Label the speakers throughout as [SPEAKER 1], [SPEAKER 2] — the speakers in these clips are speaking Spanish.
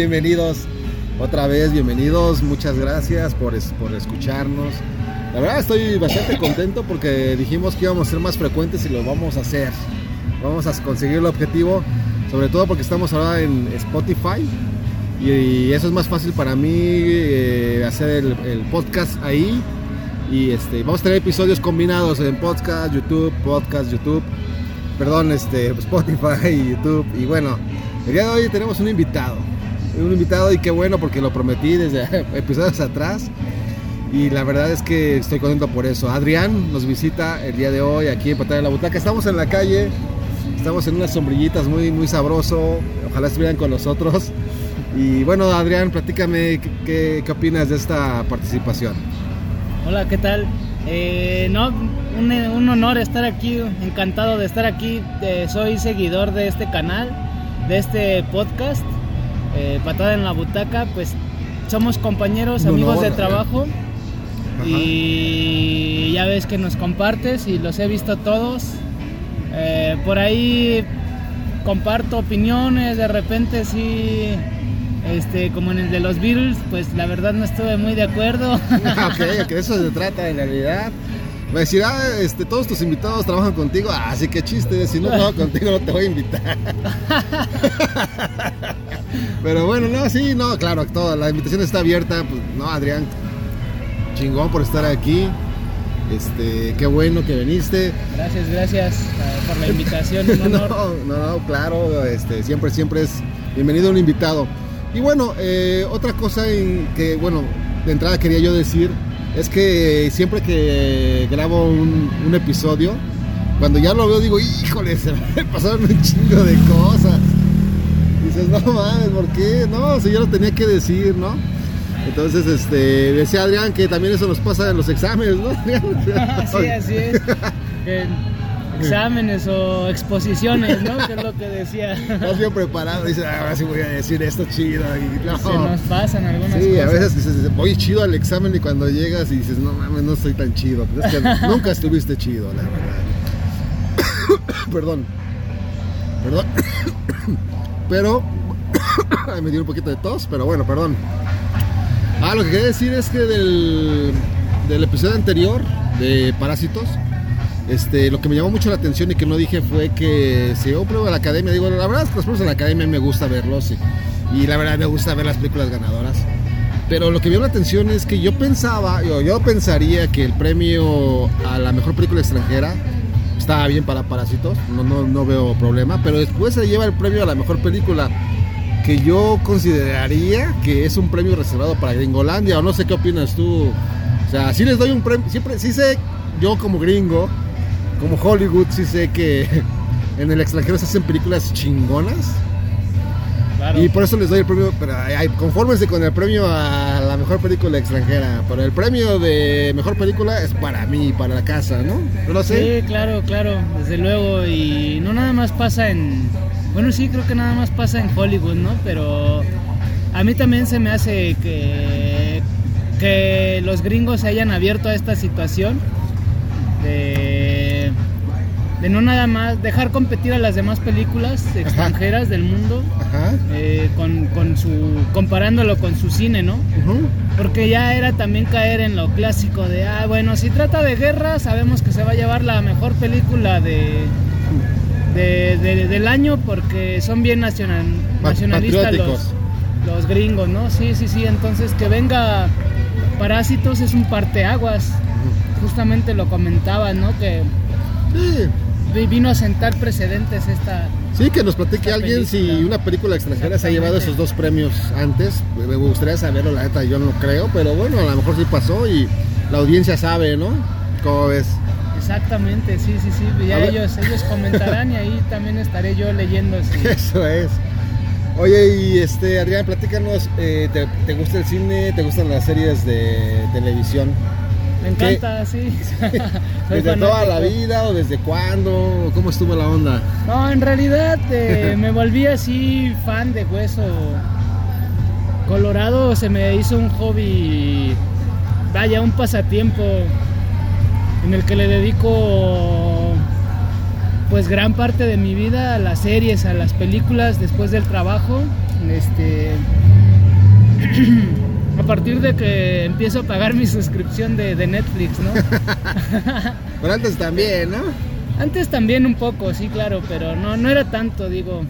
[SPEAKER 1] bienvenidos otra vez, bienvenidos, muchas gracias por, por escucharnos. La verdad estoy bastante contento porque dijimos que íbamos a ser más frecuentes y lo vamos a hacer. Vamos a conseguir el objetivo, sobre todo porque estamos ahora en Spotify y, eso es más fácil para mí eh, hacer el, podcast ahí. Y este, vamos a tener episodios combinados en podcast, YouTube, podcast, YouTube, perdón, este, Spotify YouTube. Y bueno, el día de hoy tenemos un invitado un invitado y qué bueno porque lo prometí desde episodios atrás. Y la verdad es que estoy contento por eso. Adrián nos visita el día de hoy aquí en Patada de la Butaca. Estamos en la calle, estamos en unas sombrillitas muy, muy sabroso. Ojalá estuvieran con nosotros. Y bueno, Adrián, platícame qué, qué opinas de esta participación.
[SPEAKER 2] Hola, ¿qué tal? Eh, no, un, honor estar aquí, encantado de estar aquí. Eh, soy seguidor de este canal, de este podcast eh, patada en la butaca, pues somos compañeros, amigos de trabajo. Y ya ves que nos compartes y los he visto todos. Eh, por ahí comparto opiniones, de repente sí, este, como en el de los Beatles, pues la verdad no estuve muy de acuerdo.
[SPEAKER 1] ok, que eso se trata en realidad. Me decir, ah, este, todos tus invitados trabajan contigo. Ah, sí, qué chiste. Si no trabajo contigo, no te voy a invitar. Pero bueno, no, sí, no, claro, toda la invitación está abierta. Pues, no, Adrián, chingón por estar aquí. Este, qué bueno que viniste.
[SPEAKER 2] Gracias, gracias uh, por la invitación.
[SPEAKER 1] no, no, claro, este, siempre, siempre es bienvenido un invitado. Y bueno, eh, otra cosa en que, bueno, de entrada quería yo decir es que siempre que grabo un, episodio, cuando ya lo veo digo, híjole, se me pasaron un chingo de cosas. Dices, no mames, ¿por qué? No, si yo lo tenía que decir, ¿no? Entonces, este, decía Adrián que también eso nos pasa en los exámenes, ¿no?
[SPEAKER 2] sí, así es exámenes o exposiciones, ¿no? Que es lo que decía.
[SPEAKER 1] Estás bien preparado, dices, ah, ahora sí voy a decir esto chido. Y,
[SPEAKER 2] no. Se nos pasan algunas cosas.
[SPEAKER 1] Sí, a veces dices, voy chido al examen y cuando llegas y dices, no mames, no estoy tan chido. Pero es que nunca estuviste chido, la verdad. Perdón. Perdón. pero me dio un poquito de tos, pero bueno, perdón. Ah, lo que quería decir es que del, del episodio anterior de Parásitos, este, lo que me llamó mucho la atención y que no dije fue que si yo pruebo a la academia, digo, la verdad de la academia me gusta verlos y, la verdad me gusta ver las películas ganadoras. Pero lo que me llamó la atención es que yo pensaba, yo, yo pensaría que el premio a la mejor película extranjera estaba bien para Parásitos, no, no, no veo problema, pero después se lleva el premio a la mejor película que yo consideraría que es un premio reservado para Gringolandia, o no sé qué opinas tú. O sea, sí les doy un premio, siempre, sí sé, yo como gringo, como Hollywood sí sé que en el extranjero se hacen películas chingonas. Y por eso les doy el premio, pero confórmense con el premio a la mejor película extranjera. Pero el premio de mejor película es para mí, para la casa, ¿no? ¿No lo sé?
[SPEAKER 2] Sí, claro, claro, desde luego. Y no nada más pasa en. Bueno, sí, creo que nada más pasa en Hollywood, ¿no? Pero a mí también se me hace que, que los gringos se hayan abierto a esta situación de, no nada más dejar competir a las demás películas extranjeras del mundo eh, con, su comparándolo con su cine no porque ya era también caer en lo clásico de ah bueno si trata de guerra sabemos que se va a llevar la mejor película de, del año porque son bien nacional, nacionalistas los, los gringos no sí sí sí entonces que venga Parásitos es un parteaguas. Justamente lo comentaba, ¿no? Que vino a sentar precedentes esta.
[SPEAKER 1] Sí, que nos platique alguien si una película extranjera se ha llevado esos dos premios antes. Me gustaría saberlo, la neta, yo no creo, pero bueno, a lo mejor sí pasó y la audiencia sabe, ¿no? ¿Cómo ves?
[SPEAKER 2] Exactamente, sí, sí, sí. Ya ellos, ellos comentarán y ahí también estaré yo leyendo.
[SPEAKER 1] Eso es. Oye, y este, Adrián, platícanos, eh, ¿te, ¿te, gusta el cine? ¿Te gustan las series de televisión?
[SPEAKER 2] Me encanta, sí.
[SPEAKER 1] ¿Desde toda la vida o desde cuándo? ¿Cómo estuvo la onda?
[SPEAKER 2] No, en realidad eh, me volví así fan de hueso. Colorado se me hizo un hobby, vaya, un pasatiempo en el que le dedico pues gran parte de mi vida a las series, a las películas después del trabajo. Este, a partir de que empiezo a pagar mi suscripción de, Netflix, ¿no?
[SPEAKER 1] pero antes también, ¿no?
[SPEAKER 2] Antes también un poco, sí, claro, pero no, no era tanto, digo.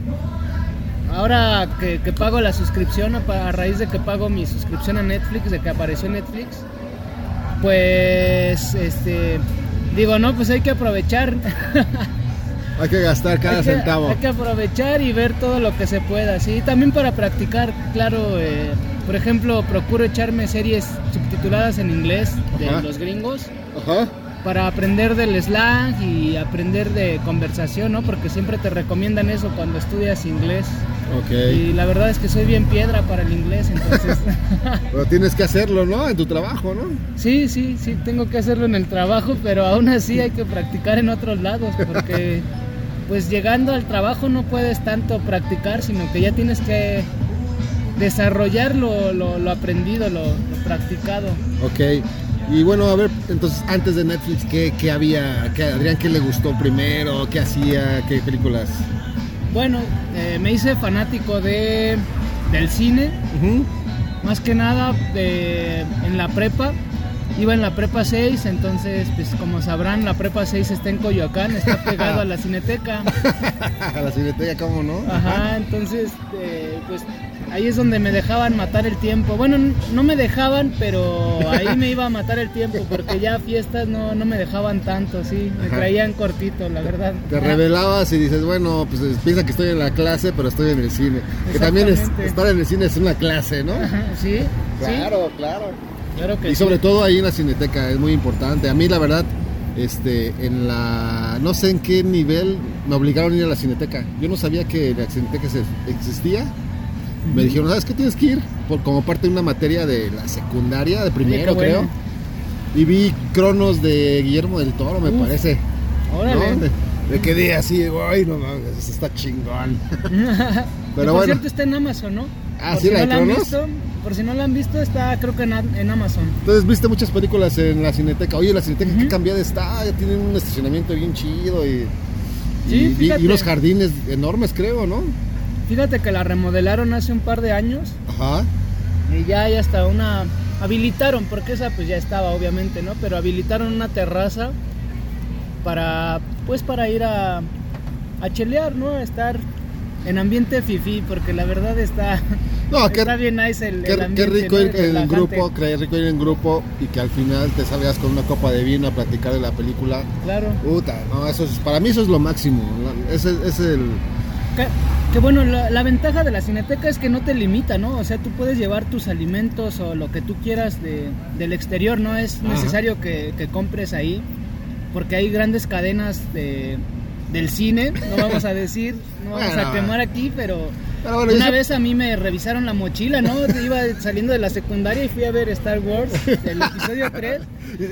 [SPEAKER 2] Ahora que, pago la suscripción, a, raíz de que pago mi suscripción a Netflix, de que apareció Netflix, pues, este, digo, no, pues hay que aprovechar.
[SPEAKER 1] Hay que gastar cada centavo.
[SPEAKER 2] Hay que aprovechar y ver todo lo que se pueda, sí. También para practicar, claro, eh, por ejemplo, procuro echarme series subtituladas en inglés de los gringos. Ajá. Para aprender del slang y aprender de conversación, ¿no? Porque siempre te recomiendan eso cuando estudias inglés. Y la verdad es que soy bien piedra para el inglés, entonces.
[SPEAKER 1] pero tienes que hacerlo, ¿no? En tu trabajo, ¿no?
[SPEAKER 2] Sí, sí, sí, tengo que hacerlo en el trabajo, pero aún así hay que practicar en otros lados, porque pues llegando al trabajo no puedes tanto practicar, sino que ya tienes que desarrollar lo, lo, aprendido, lo, practicado.
[SPEAKER 1] Ok. Y bueno, a ver, entonces antes de Netflix, ¿qué, qué había? ¿Qué, Adrián, ¿qué le gustó primero? ¿Qué hacía? ¿Qué películas?
[SPEAKER 2] Bueno, eh, me hice fanático de, del cine, más que nada en la prepa. Iba en la prepa 6, entonces, pues como sabrán, la prepa 6 está en Coyoacán, está pegado a la cineteca.
[SPEAKER 1] a la cineteca, ¿cómo no?
[SPEAKER 2] Ajá, entonces, eh, pues ahí es donde me dejaban matar el tiempo. Bueno, no me dejaban, pero ahí me iba a matar el tiempo porque ya fiestas no, no me dejaban tanto, sí, me traían cortito, la verdad.
[SPEAKER 1] Te revelabas y dices, bueno, pues piensa que estoy en la clase, pero estoy en el cine. Que también es, estar en el cine es una clase, ¿no?
[SPEAKER 2] sí.
[SPEAKER 1] Claro, claro. claro que y sobre todo ahí en la cineteca es muy importante. A mí la verdad este, en la, no sé en qué nivel me obligaron a ir a la cineteca. Yo no sabía que la cineteca existía me dijeron, ¿sabes qué tienes que ir? Por, como parte de una materia de la secundaria, de primero creo. Y vi Cronos de Guillermo del Toro, me parece. Órale. Me, quedé así, güey, no mames, eso está chingón.
[SPEAKER 2] Pero por cierto está en Amazon, ¿no?
[SPEAKER 1] Ah, sí, la de Cronos.
[SPEAKER 2] por si no la han visto, está creo que en, Amazon.
[SPEAKER 1] Entonces viste muchas películas en la Cineteca. Oye, la Cineteca, qué cambiada está, ya tienen un estacionamiento bien chido y, y, y unos jardines enormes, creo, ¿no?
[SPEAKER 2] Fíjate que la remodelaron hace un par de años. Ajá. Y ya hay hasta una. Habilitaron, porque esa pues ya estaba, obviamente, ¿no? Pero habilitaron una terraza para. Pues para ir a. a chelear, ¿no? A estar en ambiente fifi, porque la verdad está. No, está bien nice el,
[SPEAKER 1] qué,
[SPEAKER 2] ambiente,
[SPEAKER 1] qué rico ir en grupo, qué rico ir en grupo y que al final te salgas con una copa de vino a platicar de la película.
[SPEAKER 2] Claro.
[SPEAKER 1] Puta, no, eso es, para mí eso es lo máximo. Ese es el
[SPEAKER 2] que, bueno, la, ventaja de la cineteca es que no te limita, ¿no? O sea, tú puedes llevar tus alimentos o lo que tú quieras de, del exterior, no es necesario que, que, compres ahí, porque hay grandes cadenas de, del cine, no vamos a decir, no vamos a quemar aquí, pero una vez a mí me revisaron la mochila, ¿no? Iba saliendo de la secundaria y fui a ver Star Wars, el episodio 3.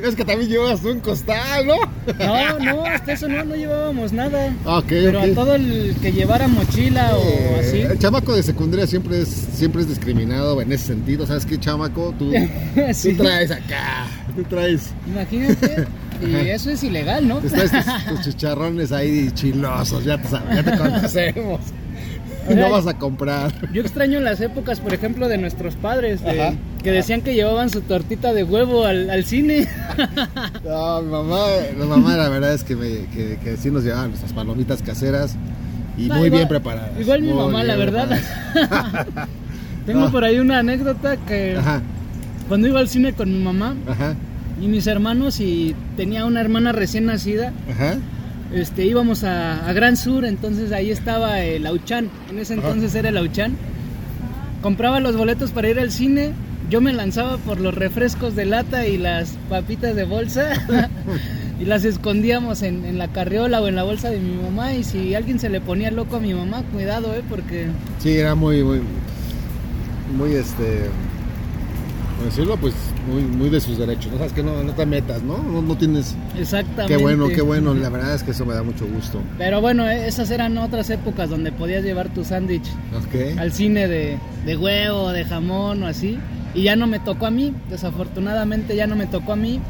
[SPEAKER 1] Es que también llevas un costal, ¿no?
[SPEAKER 2] No, no, hasta eso no, no llevábamos nada. Pero a todo el que llevara mochila o así.
[SPEAKER 1] El chamaco de secundaria siempre es, siempre es discriminado en ese sentido. ¿Sabes qué, chamaco? Tú, tú traes acá, tú traes.
[SPEAKER 2] Imagínate. Y eso es ilegal, ¿no?
[SPEAKER 1] Traes tus, chicharrones ahí chilosos, ya te, ya te conocemos y no vas a comprar.
[SPEAKER 2] Yo extraño las épocas, por ejemplo, de nuestros padres, que decían que llevaban su tortita de huevo al, cine.
[SPEAKER 1] No, mi mamá, mi mamá la verdad es que, me, que, sí nos llevaban nuestras palomitas caseras y muy bien preparadas.
[SPEAKER 2] Igual mi mamá, la verdad. Tengo por ahí una anécdota que cuando iba al cine con mi mamá y mis hermanos y tenía una hermana recién nacida. Ajá este, íbamos a, Gran Sur, entonces ahí estaba el Auchan, en ese entonces era el Auchan. Compraba los boletos para ir al cine, yo me lanzaba por los refrescos de lata y las papitas de bolsa y las escondíamos en, la carriola o en la bolsa de mi mamá y si alguien se le ponía loco a mi mamá, cuidado, eh, porque...
[SPEAKER 1] Sí, era muy, muy, muy este decirlo, pues muy, muy de sus derechos. No sabes que no, te metas, ¿no? ¿no? tienes.
[SPEAKER 2] Exactamente.
[SPEAKER 1] Qué bueno, qué bueno. La verdad es que eso me da mucho gusto.
[SPEAKER 2] Pero bueno, eh, esas eran otras épocas donde podías llevar tu sándwich al cine de, de huevo, de jamón o así. Y ya no me tocó a mí. Desafortunadamente ya no me tocó a mí.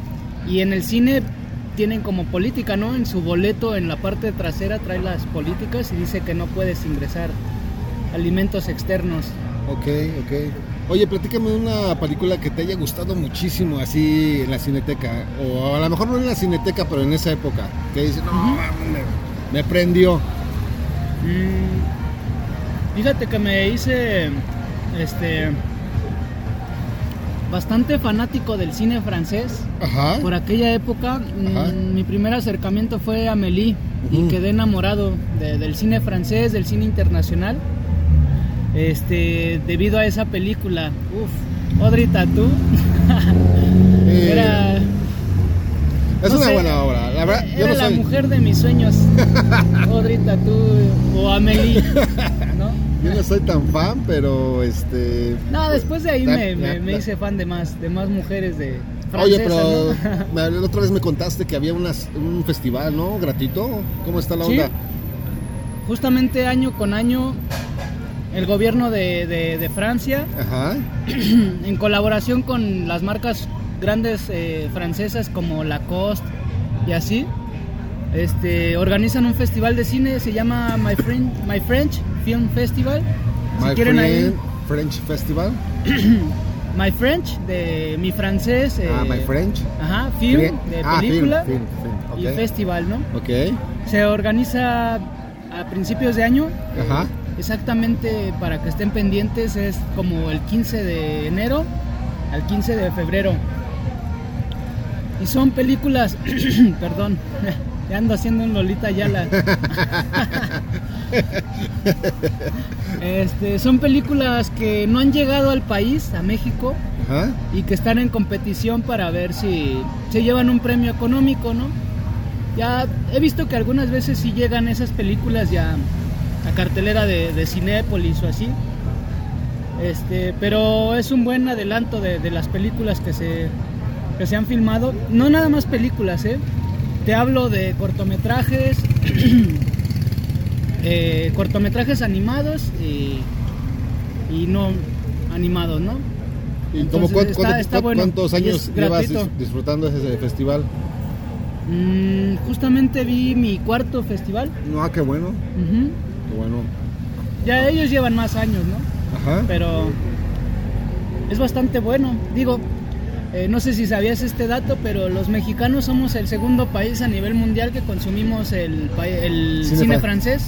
[SPEAKER 2] Y en el cine tienen como política, ¿no? En su boleto, en la parte trasera, trae las políticas y dice que no puedes ingresar alimentos externos.
[SPEAKER 1] Ok, ok. Oye, platícame una película que te haya gustado muchísimo así en la cineteca. O a lo mejor no en la cineteca, pero en esa época. Que dice, no, me, prendió.
[SPEAKER 2] Mm, fíjate que me hice este bastante fanático del cine francés. Ajá. Por aquella época, mm, mi primer acercamiento fue a Amélie y quedé enamorado del cine francés, del cine internacional este, debido a esa película. Uf, Audrey Tattoo.
[SPEAKER 1] era. Es una buena obra, la verdad.
[SPEAKER 2] Era la mujer de mis sueños. Audrey Tattoo o Amelie, ¿no?
[SPEAKER 1] Yo no soy tan fan, pero este.
[SPEAKER 2] No, después de ahí me, me, hice fan de más, de más mujeres de.
[SPEAKER 1] Oye, pero la otra vez me contaste que había unas, un festival, ¿no? Gratuito. ¿Cómo está la onda?
[SPEAKER 2] Justamente año con año el gobierno de, Francia, en colaboración con las marcas grandes eh, francesas como Lacoste y así, este, organizan un festival de cine, se llama My, My French Film Festival.
[SPEAKER 1] My quieren French Festival.
[SPEAKER 2] My French, de mi francés.
[SPEAKER 1] ah, My eh, French.
[SPEAKER 2] Ajá, film, de ah, película. Y festival, ¿no?
[SPEAKER 1] Ok.
[SPEAKER 2] Se organiza a principios de año. Ajá. Exactamente, para que estén pendientes, es como el 15 de enero al 15 de febrero. Y son películas, perdón, ya ando haciendo un Lolita Yala. este, son películas que no han llegado al país, a México, y que están en competición para ver si se llevan un premio económico, ¿no? Ya he visto que algunas veces sí llegan esas películas ya la cartelera de, de Cinépolis o así. Este, pero es un buen adelanto de, las películas que se, que se han filmado. No nada más películas, ¿eh? Te hablo de cortometrajes, eh, cortometrajes animados y, y, no animados, ¿no?
[SPEAKER 1] ¿Y cuántos años llevas disfrutando ese festival?
[SPEAKER 2] Mm, justamente vi mi cuarto festival.
[SPEAKER 1] No, ah, qué bueno bueno.
[SPEAKER 2] Ya ellos llevan más años, ¿no? Ajá. Pero es bastante bueno. Digo, eh, no sé si sabías este dato, pero los mexicanos somos el segundo país a nivel mundial que consumimos el, el cine, francés.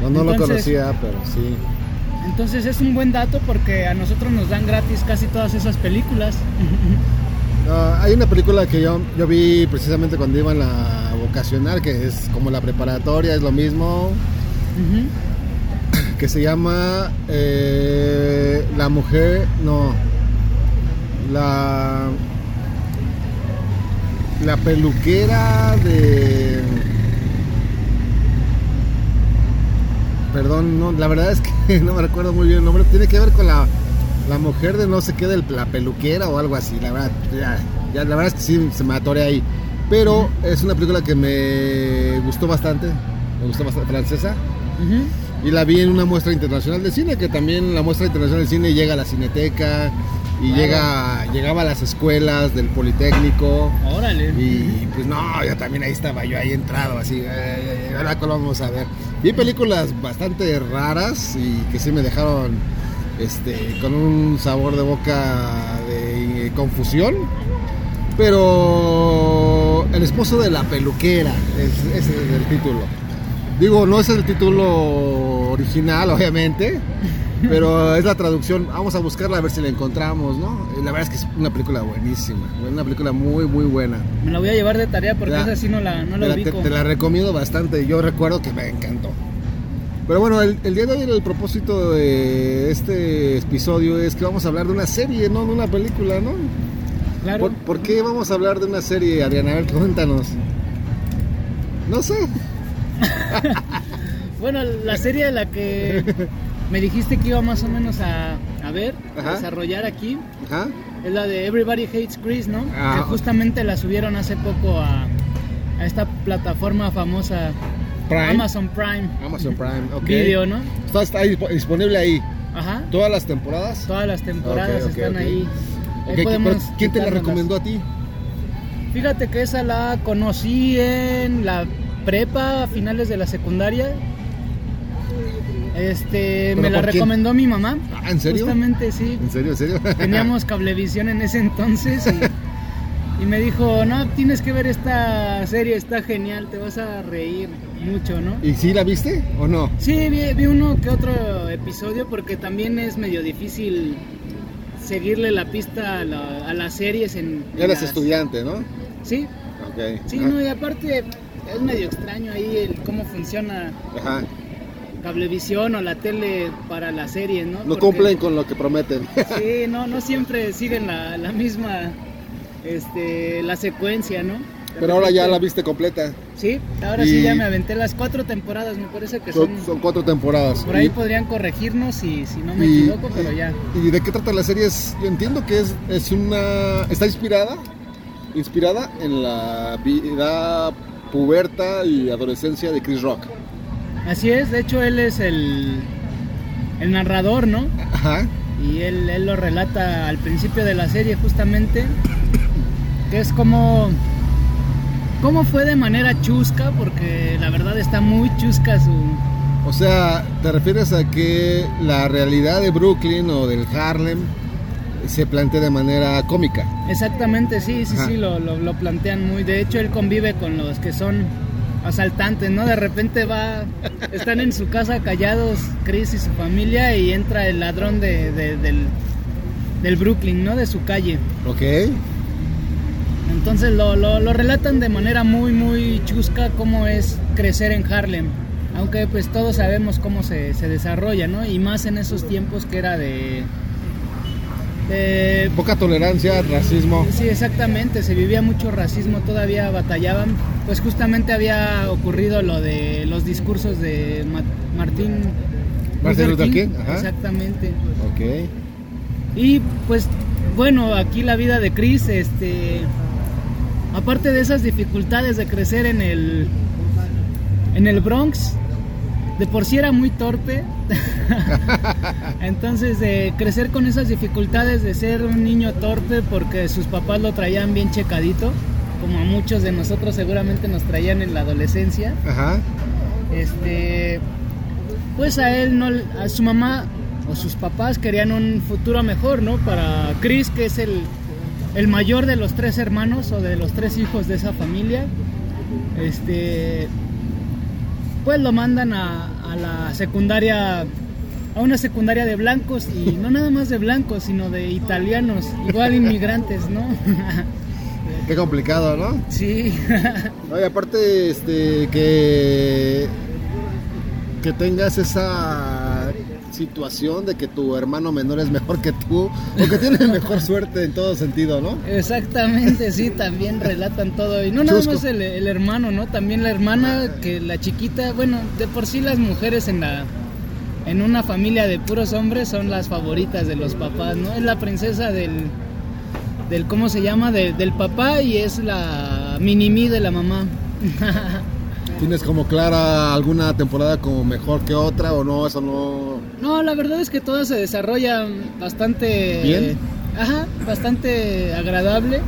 [SPEAKER 1] No, no lo conocía, pero sí.
[SPEAKER 2] Entonces es un buen dato porque a nosotros nos dan gratis casi todas esas películas.
[SPEAKER 1] hay una película que yo, yo vi precisamente cuando iba en la vocacional, que es como la preparatoria, es lo mismo, que se llama eh, La mujer, no, la, la peluquera de... Perdón, no, la verdad es que no me recuerdo muy bien el nombre, tiene que ver con la la mujer de no sé qué de la peluquera o algo así, la verdad, ya, la verdad es que sí se me atoré ahí. Pero es una película que me gustó bastante, me gustó bastante, francesa. Y la vi en una muestra internacional de cine, que también la muestra internacional de cine llega a la cineteca y llega llegaba a las escuelas del Politécnico.
[SPEAKER 2] Órale.
[SPEAKER 1] Y pues no, yo también ahí estaba, yo ahí entrado así, ahora lo vamos a ver. Vi películas bastante raras y que sí me dejaron este, con un sabor de boca de confusión. Pero el esposo de la peluquera, ese es el título. Digo, no es el título original, obviamente, pero es la traducción. Vamos a buscarla a ver si la encontramos, ¿no? La verdad es que es una película buenísima, una película muy, muy buena.
[SPEAKER 2] Me la voy a llevar de tarea porque esa sí no la, no la
[SPEAKER 1] te la recomiendo bastante. Yo recuerdo que me encantó. Pero bueno, el, día de hoy el propósito de este episodio es que vamos a hablar de una serie, no de una película, ¿no?
[SPEAKER 2] Claro.
[SPEAKER 1] ¿Por, qué vamos a hablar de una serie, Ariana? A ver, cuéntanos. No sé.
[SPEAKER 2] bueno, la serie de la que me dijiste que iba más o menos a, ver, a desarrollar aquí, es la de Everybody Hates Chris, ¿no? Que justamente la subieron hace poco a, a esta plataforma famosa Amazon Prime.
[SPEAKER 1] Amazon Prime, ok.
[SPEAKER 2] Video, ¿no?
[SPEAKER 1] Está, disponible ahí. Ajá. ¿Todas las temporadas?
[SPEAKER 2] Todas las temporadas están ahí.
[SPEAKER 1] ¿Quién te la recomendó a ti?
[SPEAKER 2] Fíjate que esa la conocí en la prepa, a finales de la secundaria. Este, me la recomendó mi mamá.
[SPEAKER 1] Ah, ¿en serio?
[SPEAKER 2] Justamente, sí.
[SPEAKER 1] ¿En serio, en serio?
[SPEAKER 2] Teníamos cablevisión en ese entonces y, me dijo, no, tienes que ver esta serie, está genial, te vas a reír mucho, ¿no?
[SPEAKER 1] ¿Y sí la viste o no?
[SPEAKER 2] Sí, vi, uno que otro episodio porque también es medio difícil seguirle la pista a, las series en...
[SPEAKER 1] Eres estudiante, ¿no?
[SPEAKER 2] Sí.
[SPEAKER 1] Ok.
[SPEAKER 2] Sí, no, y aparte es medio extraño ahí el cómo funciona Ajá. Cablevisión o la tele para la serie, ¿no?
[SPEAKER 1] No cumplen con lo que prometen.
[SPEAKER 2] Sí, no, no siempre siguen la, la misma, este, la secuencia, ¿no?
[SPEAKER 1] Pero ahora ya la viste completa.
[SPEAKER 2] Sí, ahora sí ya me aventé las cuatro temporadas, me parece que son.
[SPEAKER 1] Son, cuatro temporadas.
[SPEAKER 2] Por ahí podrían corregirnos si, si no me equivoco, pero ya.
[SPEAKER 1] ¿Y de qué trata la serie? yo entiendo que es, es una. está inspirada. Inspirada en la vida puberta y adolescencia de Chris Rock.
[SPEAKER 2] Así es, de hecho él es el, el narrador, ¿no?
[SPEAKER 1] Ajá.
[SPEAKER 2] Y él, él lo relata al principio de la serie justamente, que es como... ¿Cómo fue de manera chusca? Porque la verdad está muy chusca su...
[SPEAKER 1] O sea, ¿te refieres a que la realidad de Brooklyn o del Harlem se plantea de manera cómica?
[SPEAKER 2] Exactamente, sí, sí, sí, lo, lo, lo plantean muy. De hecho, él convive con los que son asaltantes, ¿no? De repente va, están en su casa callados Chris y su familia y entra el ladrón de, del, del, Brooklyn, ¿no? De su calle.
[SPEAKER 1] Ok.
[SPEAKER 2] Entonces lo, lo, lo, relatan de manera muy, muy chusca cómo es crecer en Harlem. Aunque pues todos sabemos cómo se, se desarrolla, ¿no? Y más en esos tiempos que era de
[SPEAKER 1] Poca tolerancia, racismo.
[SPEAKER 2] Sí, exactamente, se vivía mucho racismo, todavía batallaban. Pues justamente había ocurrido lo de los discursos de Martín
[SPEAKER 1] Martin Luther King.
[SPEAKER 2] Exactamente.
[SPEAKER 1] Ok.
[SPEAKER 2] Y pues bueno, aquí la vida de Chris, este, aparte de esas dificultades de crecer en el, en el Bronx, de por sí era muy torpe. Entonces, de crecer con esas dificultades de ser un niño torpe porque sus papás lo traían bien checadito, como a muchos de nosotros seguramente nos traían en la adolescencia. Este, pues a él no, a su mamá o sus papás querían un futuro mejor, ¿no? Para Chris, que es el, el mayor de los tres hermanos o de los tres hijos de esa familia. Este, pues lo mandan a, la secundaria, a una secundaria de blancos y no nada más de blancos, sino de italianos, igual inmigrantes, ¿no?
[SPEAKER 1] Qué complicado, ¿no?
[SPEAKER 2] Sí.
[SPEAKER 1] Oye, aparte, este, que, que tengas esa situación de que tu hermano menor es mejor que tú o que tiene mejor suerte en todo sentido, ¿no?
[SPEAKER 2] Exactamente, sí, también relatan todo. Y no nada más el, hermano, ¿no? También la hermana, que la chiquita, bueno, de por sí las mujeres en la en una familia de puros hombres son las favoritas de los papás, ¿no? Es la princesa del, del ¿cómo se llama? del papá y es la mini de la mamá.
[SPEAKER 1] ¿Tienes como clara alguna temporada como mejor que otra o no? Eso no.
[SPEAKER 2] No, la verdad es que todas se desarrollan bastante.
[SPEAKER 1] Bien.
[SPEAKER 2] ajá, bastante agradable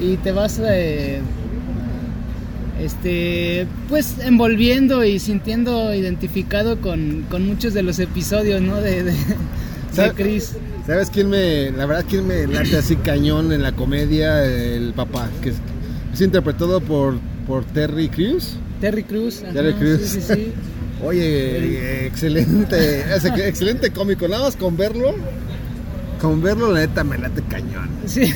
[SPEAKER 2] y te vas. Eh, este, pues envolviendo y sintiendo identificado con, muchos de los episodios, ¿no? De, de, Chris.
[SPEAKER 1] ¿Sabes quién me, la verdad, quién me late así cañón en la comedia? El papá, que es, interpretado por, por Terry Crews.
[SPEAKER 2] Terry Cruz.
[SPEAKER 1] Terry Cruz. Oye, excelente, excelente cómico. Nada más con verlo, con verlo, la neta me late cañón.
[SPEAKER 2] Sí,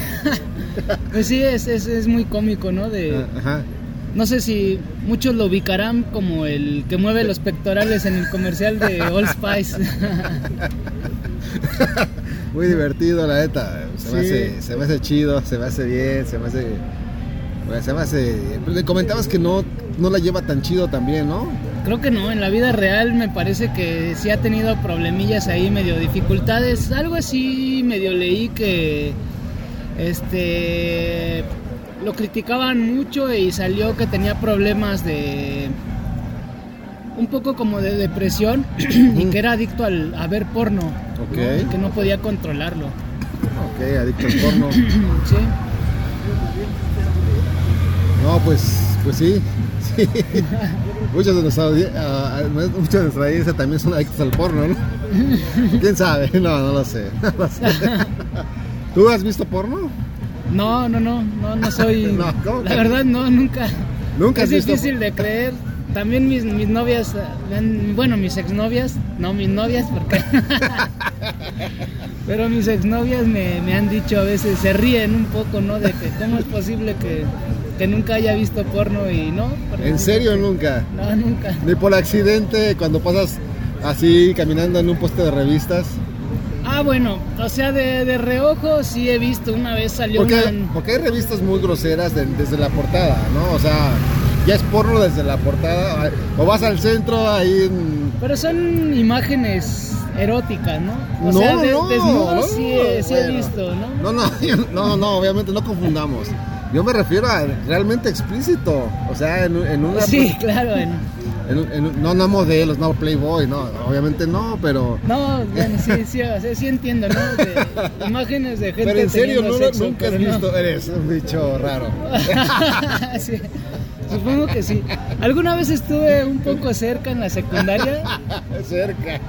[SPEAKER 2] pues sí, es, es, muy cómico, ¿no? De,
[SPEAKER 1] ah,
[SPEAKER 2] No sé si muchos lo ubicarán como el que mueve los pectorales en el comercial de Old Spice.
[SPEAKER 1] Muy divertido, la neta. Se, me hace, se me hace chido, se me hace bien, se me hace pues además, le comentabas que no, no la lleva tan chido también, ¿no?
[SPEAKER 2] Creo que no, en la vida real me parece que sí ha tenido problemillas ahí, medio dificultades. Algo así medio leí que este lo criticaban mucho y salió que tenía problemas de un poco como de depresión y que era adicto al, a ver porno.
[SPEAKER 1] Okay.
[SPEAKER 2] que no podía controlarlo.
[SPEAKER 1] Ok, adicto al porno.
[SPEAKER 2] sí.
[SPEAKER 1] No, pues Pues sí, sí. muchos de nuestra, uh, muchos de nuestra audiencia también son adictos al porno, ¿no? ¿Quién sabe? No, no lo sé. No lo sé. ¿Tú has visto porno?
[SPEAKER 2] No, no, no, no, no soy. no, ¿cómo la verdad, no, nunca.
[SPEAKER 1] Nunca.
[SPEAKER 2] Es difícil de creer. También mis, mis novias, bueno, mis exnovias, no mis novias, porque. Pero mis exnovias me, me han dicho a veces, se ríen un poco, ¿no? De que cómo es posible que, que nunca haya visto porno y no.
[SPEAKER 1] ¿En serio nunca?
[SPEAKER 2] No, nunca.
[SPEAKER 1] Ni por accidente cuando pasas así caminando en un puesto de revistas.
[SPEAKER 2] Ah, bueno, o sea, de, de reojo sí he visto, una vez salió
[SPEAKER 1] porque,
[SPEAKER 2] una...
[SPEAKER 1] Porque hay revistas muy groseras desde la portada, ¿no? O sea, ya es porno desde la portada, o vas al centro ahí en...
[SPEAKER 2] Pero son imágenes eróticas, ¿no? O no, sea, de, no, desnudos sí, sí he visto, ¿no?
[SPEAKER 1] No, no, no, no, obviamente no confundamos. Yo me refiero a realmente explícito, o sea, en, en una...
[SPEAKER 2] Sí, claro, en
[SPEAKER 1] no, no modelos, no Playboy, no, obviamente no, pero.
[SPEAKER 2] No, bueno, sí, sí, sí entiendo, ¿no? imágenes de gente.
[SPEAKER 1] Pero en serio, no, nunca has visto, eres un bicho raro.
[SPEAKER 2] sí, supongo que sí. ¿Alguna vez estuve un poco cerca en la secundaria?
[SPEAKER 1] cerca.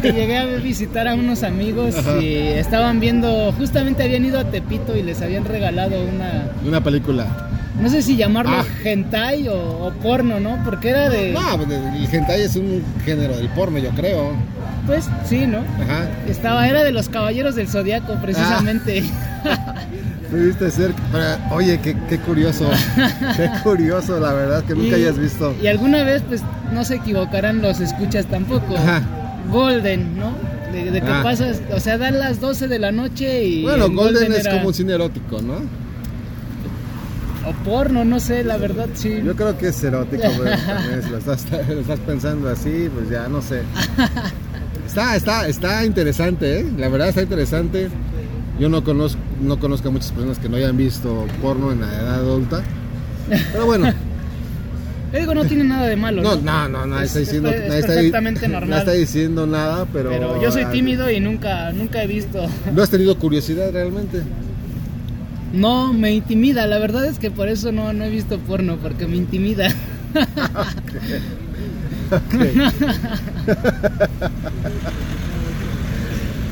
[SPEAKER 2] Que llegué a visitar a unos amigos y estaban viendo, justamente habían ido a Tepito y les habían regalado una.
[SPEAKER 1] Una película
[SPEAKER 2] no sé si llamarlo ah. hentai o, porno, ¿no? Porque era de...
[SPEAKER 1] No, pues, el hentai es un género del porno, yo creo.
[SPEAKER 2] Pues sí, ¿no? Ajá. Estaba, era de los caballeros del zodiaco, precisamente.
[SPEAKER 1] Ah. Pudiste ser, oye, qué, qué, curioso, qué curioso, la verdad, que nunca hayas visto.
[SPEAKER 2] Y alguna vez, pues, no se equivocarán los escuchas tampoco. Ajá. Golden, ¿no? De, de que ah. pasas, o sea, dan las 12 de la noche y...
[SPEAKER 1] Bueno, Golden, es como un cine erótico, ¿no?
[SPEAKER 2] o porno, no sé, la verdad sí.
[SPEAKER 1] Yo creo que es erótico, lo, estás, pensando así, pues ya no sé. Está, está, está interesante, ¿eh? la verdad está interesante. Yo no conozco, no conozco a muchas personas que no hayan visto porno en la edad adulta. Pero bueno.
[SPEAKER 2] Yo digo, no tiene nada de malo.
[SPEAKER 1] No, no, no, nadie está diciendo, perfectamente normal. No está diciendo nada, pero.
[SPEAKER 2] Pero yo soy tímido y nunca, nunca he visto.
[SPEAKER 1] ¿No has tenido curiosidad realmente?
[SPEAKER 2] No, me intimida. La verdad es que por eso no, no he visto porno, porque me intimida.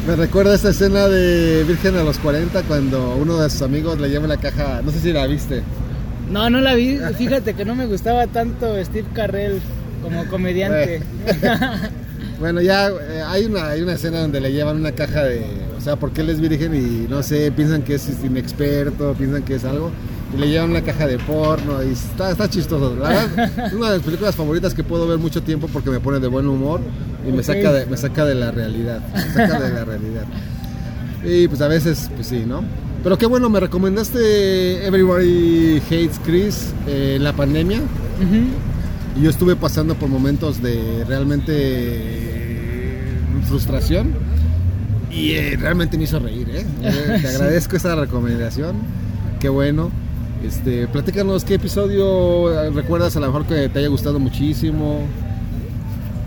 [SPEAKER 1] me recuerda esta escena de Virgen a los 40 cuando uno de sus amigos le lleva la caja. No sé si la viste.
[SPEAKER 2] No, no la vi. Fíjate que no me gustaba tanto Steve Carrell como comediante.
[SPEAKER 1] bueno, ya eh, hay, una, hay una escena donde le llevan una caja de o sea, porque él es virgen y no sé, piensan que es inexperto, piensan que es algo. Y le llevan una caja de porno y está, está chistoso. La verdad, es una de las películas favoritas que puedo ver mucho tiempo porque me pone de buen humor y me, saca de, me saca de la realidad. Me saca de la realidad. Y pues a veces, pues sí, ¿no? Pero qué bueno, me recomendaste Everybody Hates Chris eh, en la pandemia. Y yo estuve pasando por momentos de realmente frustración y eh, realmente me hizo reír, ¿eh? Te agradezco esta recomendación. Qué bueno. Este, platícanos qué episodio recuerdas a lo mejor que te haya gustado muchísimo.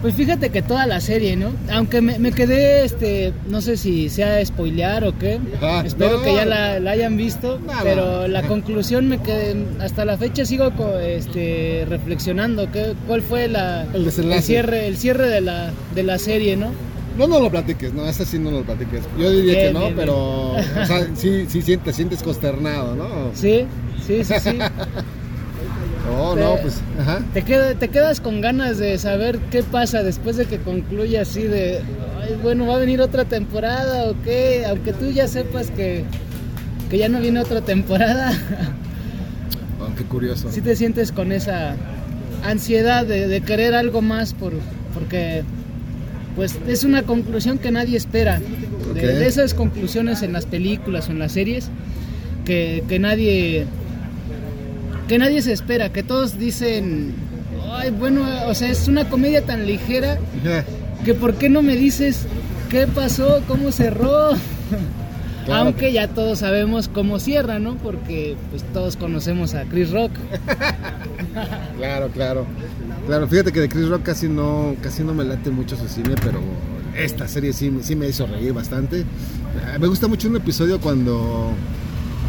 [SPEAKER 2] Pues fíjate que toda la serie, ¿no? Aunque me, quedé, este, no sé si sea spoilear o qué. Espero que ya la, hayan visto. pero la conclusión me quedé, hasta la fecha sigo este, reflexionando. ¿qué, ¿Cuál fue la,
[SPEAKER 1] el,
[SPEAKER 2] cierre, el cierre de la, de la serie, ¿no?
[SPEAKER 1] No, no lo platiques, no, ese sí no lo platiques. Yo diría que no, pero o sea, sí, sí te sientes consternado, ¿no?
[SPEAKER 2] Sí, sí, sí, sí.
[SPEAKER 1] oh, no, pues, ajá.
[SPEAKER 2] Te, queda, te quedas con ganas de saber qué pasa después de que concluya así de, Ay, bueno, va a venir otra temporada o qué, aunque tú ya sepas que, que ya no viene otra temporada.
[SPEAKER 1] oh, qué curioso.
[SPEAKER 2] Sí te sientes con esa ansiedad de, de querer algo más por, porque pues es una conclusión que nadie espera. De, esas conclusiones en las películas o en las series que, nadie que nadie se espera, que todos dicen, ay, bueno, o sea, es una comedia tan ligera que por qué no me dices qué pasó, cómo cerró. Aunque ya todos sabemos cómo cierra, ¿no? Porque pues todos conocemos a Chris Rock.
[SPEAKER 1] claro, claro. Claro, fíjate que de Chris Rock casi no, casi no me late mucho su cine, pero esta serie sí, sí me hizo reír bastante. Me gusta mucho un episodio cuando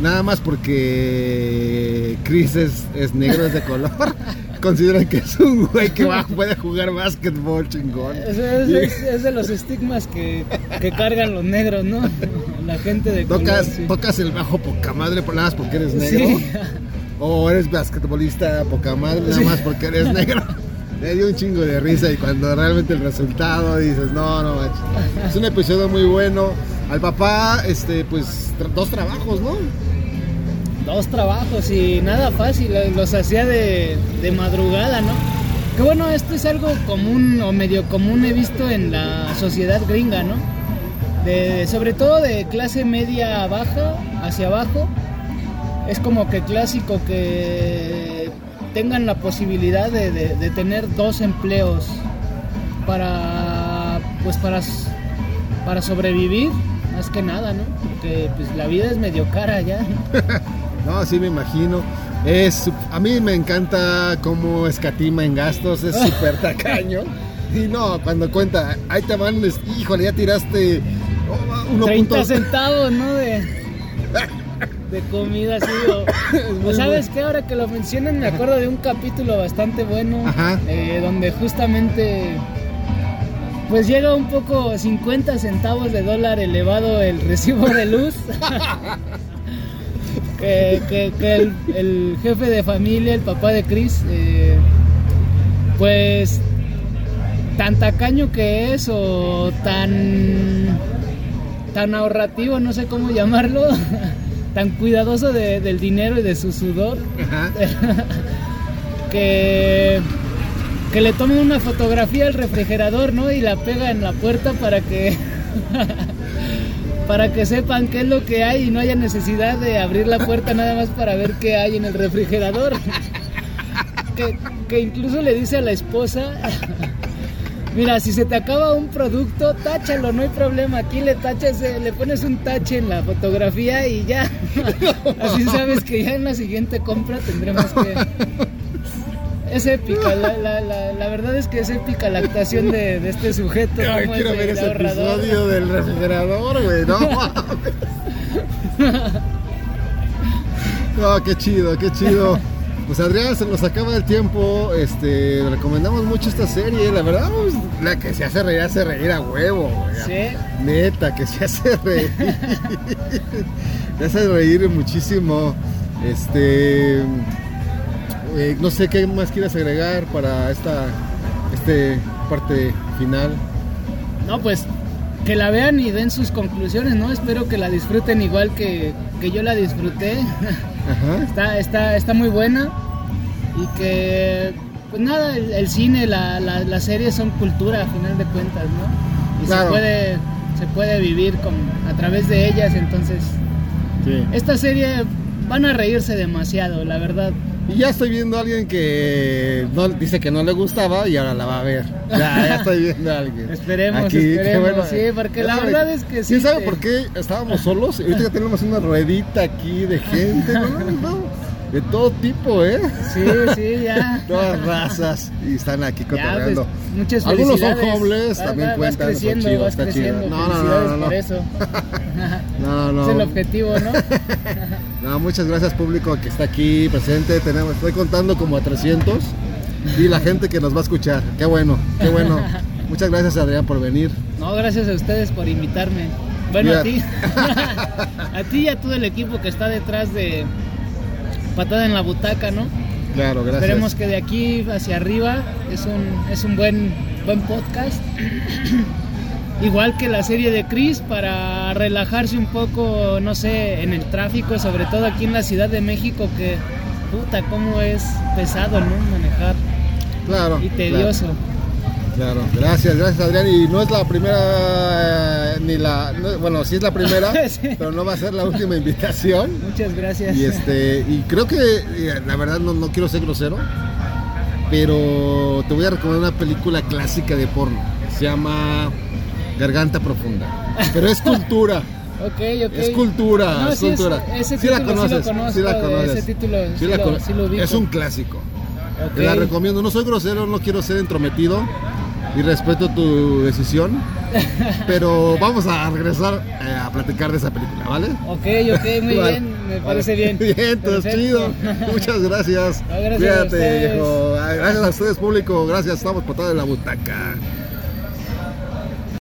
[SPEAKER 1] nada más porque Chris es, es negro, es de color, consideran que es un güey que va, puede jugar básquetbol chingón.
[SPEAKER 2] Es, es, de los estigmas que, que, cargan los negros, ¿no? La gente de
[SPEAKER 1] tocas, color, Tocas el bajo poca madre nada más porque eres negro. O eres basquetbolista poca madre nada más porque eres negro. Me dio un chingo de risa y cuando realmente el resultado dices, no, no, macho. Es un episodio muy bueno. Al papá, este, pues, dos trabajos, ¿no?
[SPEAKER 2] Dos trabajos y nada fácil, eh, los hacía de, de madrugada, ¿no? Que bueno, esto es algo común o medio común he visto en la sociedad gringa, ¿no? De, sobre todo de clase media baja hacia abajo. Es como que clásico que tengan la posibilidad de, de, tener dos empleos para pues para, para sobrevivir más que nada, ¿no? Porque pues la vida es medio cara ya.
[SPEAKER 1] no, sí me imagino. Es, a mí me encanta cómo escatima en gastos, es súper tacaño. Y no, cuando cuenta, ahí te van, híjole, ya tiraste
[SPEAKER 2] 30 centavos, ¿no? De, de comida, así. O, ¿Sabes qué? Ahora que lo mencionan, me acuerdo de un capítulo bastante bueno, eh, donde justamente pues llega un poco 50 centavos de dólar elevado el recibo de luz. que, el, jefe de familia, el papá de Chris, eh, pues tan tacaño que es o tan tan ahorrativo, no sé cómo llamarlo, tan cuidadoso del dinero y de su sudor, que que le tomen una fotografía al refrigerador, ¿no? Y la pega en la puerta para que para que sepan qué es lo que hay y no haya necesidad de abrir la puerta nada más para ver qué hay en el refrigerador. que, incluso le dice a la esposa, mira, si se te acaba un producto, táchalo, no hay problema. Aquí le tachas, eh, le pones un tache en la fotografía y ya. Así sabes que ya en la siguiente compra tendremos que es épica, la, la, la, verdad es que es épica la actuación de, de este sujeto.
[SPEAKER 1] Ay, quiero ver ese episodio del refrigerador, güey, no No, qué chido, qué chido. Pues Adrián, se nos acaba el tiempo. Este, recomendamos mucho esta serie. La verdad, pues, la que se hace reír, hace reír a huevo.
[SPEAKER 2] Sí.
[SPEAKER 1] Neta, que se hace reír. se hace reír muchísimo. Este. Eh, no sé qué más quieras agregar para esta este parte final.
[SPEAKER 2] No, pues que la vean y den sus conclusiones, ¿no? Espero que la disfruten igual que, yo la disfruté. está, está, está muy buena y que, pues nada, el, cine, la, la, serie son cultura a final de cuentas, ¿no? Y se, puede, se puede vivir con, a través de ellas, entonces... Esta serie van a reírse demasiado, la verdad.
[SPEAKER 1] Y ya estoy viendo a alguien que no, dice que no le gustaba y ahora la va a ver. Ya, ya estoy viendo a alguien.
[SPEAKER 2] esperemos, esperemos. sí, porque la verdad es que sí.
[SPEAKER 1] ¿Quién sabe por qué estábamos solos? Ahorita ya tenemos una ruedita aquí de gente. No, no, de todo tipo, ¿eh?
[SPEAKER 2] Sí, sí, ya.
[SPEAKER 1] Todas razas y están aquí pues, cotorreando.
[SPEAKER 2] muchas
[SPEAKER 1] Algunos son homeless, también
[SPEAKER 2] va,
[SPEAKER 1] cuentan.
[SPEAKER 2] Vas creciendo, vas creciendo. No, no, no, no, por eso.
[SPEAKER 1] no, no.
[SPEAKER 2] Es el objetivo, ¿no?
[SPEAKER 1] no, muchas gracias público que está aquí presente. Tenemos, estoy contando como a 300 y la gente que nos va a escuchar. Qué bueno, qué bueno. Muchas gracias Adrián por venir.
[SPEAKER 2] No, gracias a ustedes por invitarme. Bueno, a ti. a ti y a todo el equipo que está detrás de patada en la butaca, ¿no?
[SPEAKER 1] Claro, gracias.
[SPEAKER 2] Esperemos que de aquí hacia arriba es un, es un buen, buen podcast. Igual que la serie de Chris para relajarse un poco, no sé, en el tráfico, sobre todo aquí en la Ciudad de México, que puta, cómo es pesado, ¿no? Manejar.
[SPEAKER 1] Claro.
[SPEAKER 2] Y tedioso.
[SPEAKER 1] Claro, gracias, gracias Adrián. Y no es la primera, ni la, bueno, sí es la primera, pero no va a ser la última invitación.
[SPEAKER 2] Muchas gracias.
[SPEAKER 1] Y este, y creo que, la verdad no, no quiero ser grosero, pero te voy a recomendar una película clásica de porno. Se llama Garganta Profunda. Pero es cultura.
[SPEAKER 2] Ok, ok.
[SPEAKER 1] Es cultura, es cultura.
[SPEAKER 2] sí la conoces, sí, la conoces. Ese título sí, lo,
[SPEAKER 1] Es un clásico. Te la recomiendo. No soy grosero, no quiero ser entrometido y respeto tu decisión. Pero vamos a regresar eh, a platicar de esa película, ¿vale?
[SPEAKER 2] Ok, ok, muy bien, me parece bien.
[SPEAKER 1] Bien, entonces chido. Muchas gracias.
[SPEAKER 2] gracias
[SPEAKER 1] Cuídate, viejo. Gracias a ustedes, público. Gracias, estamos por toda la butaca.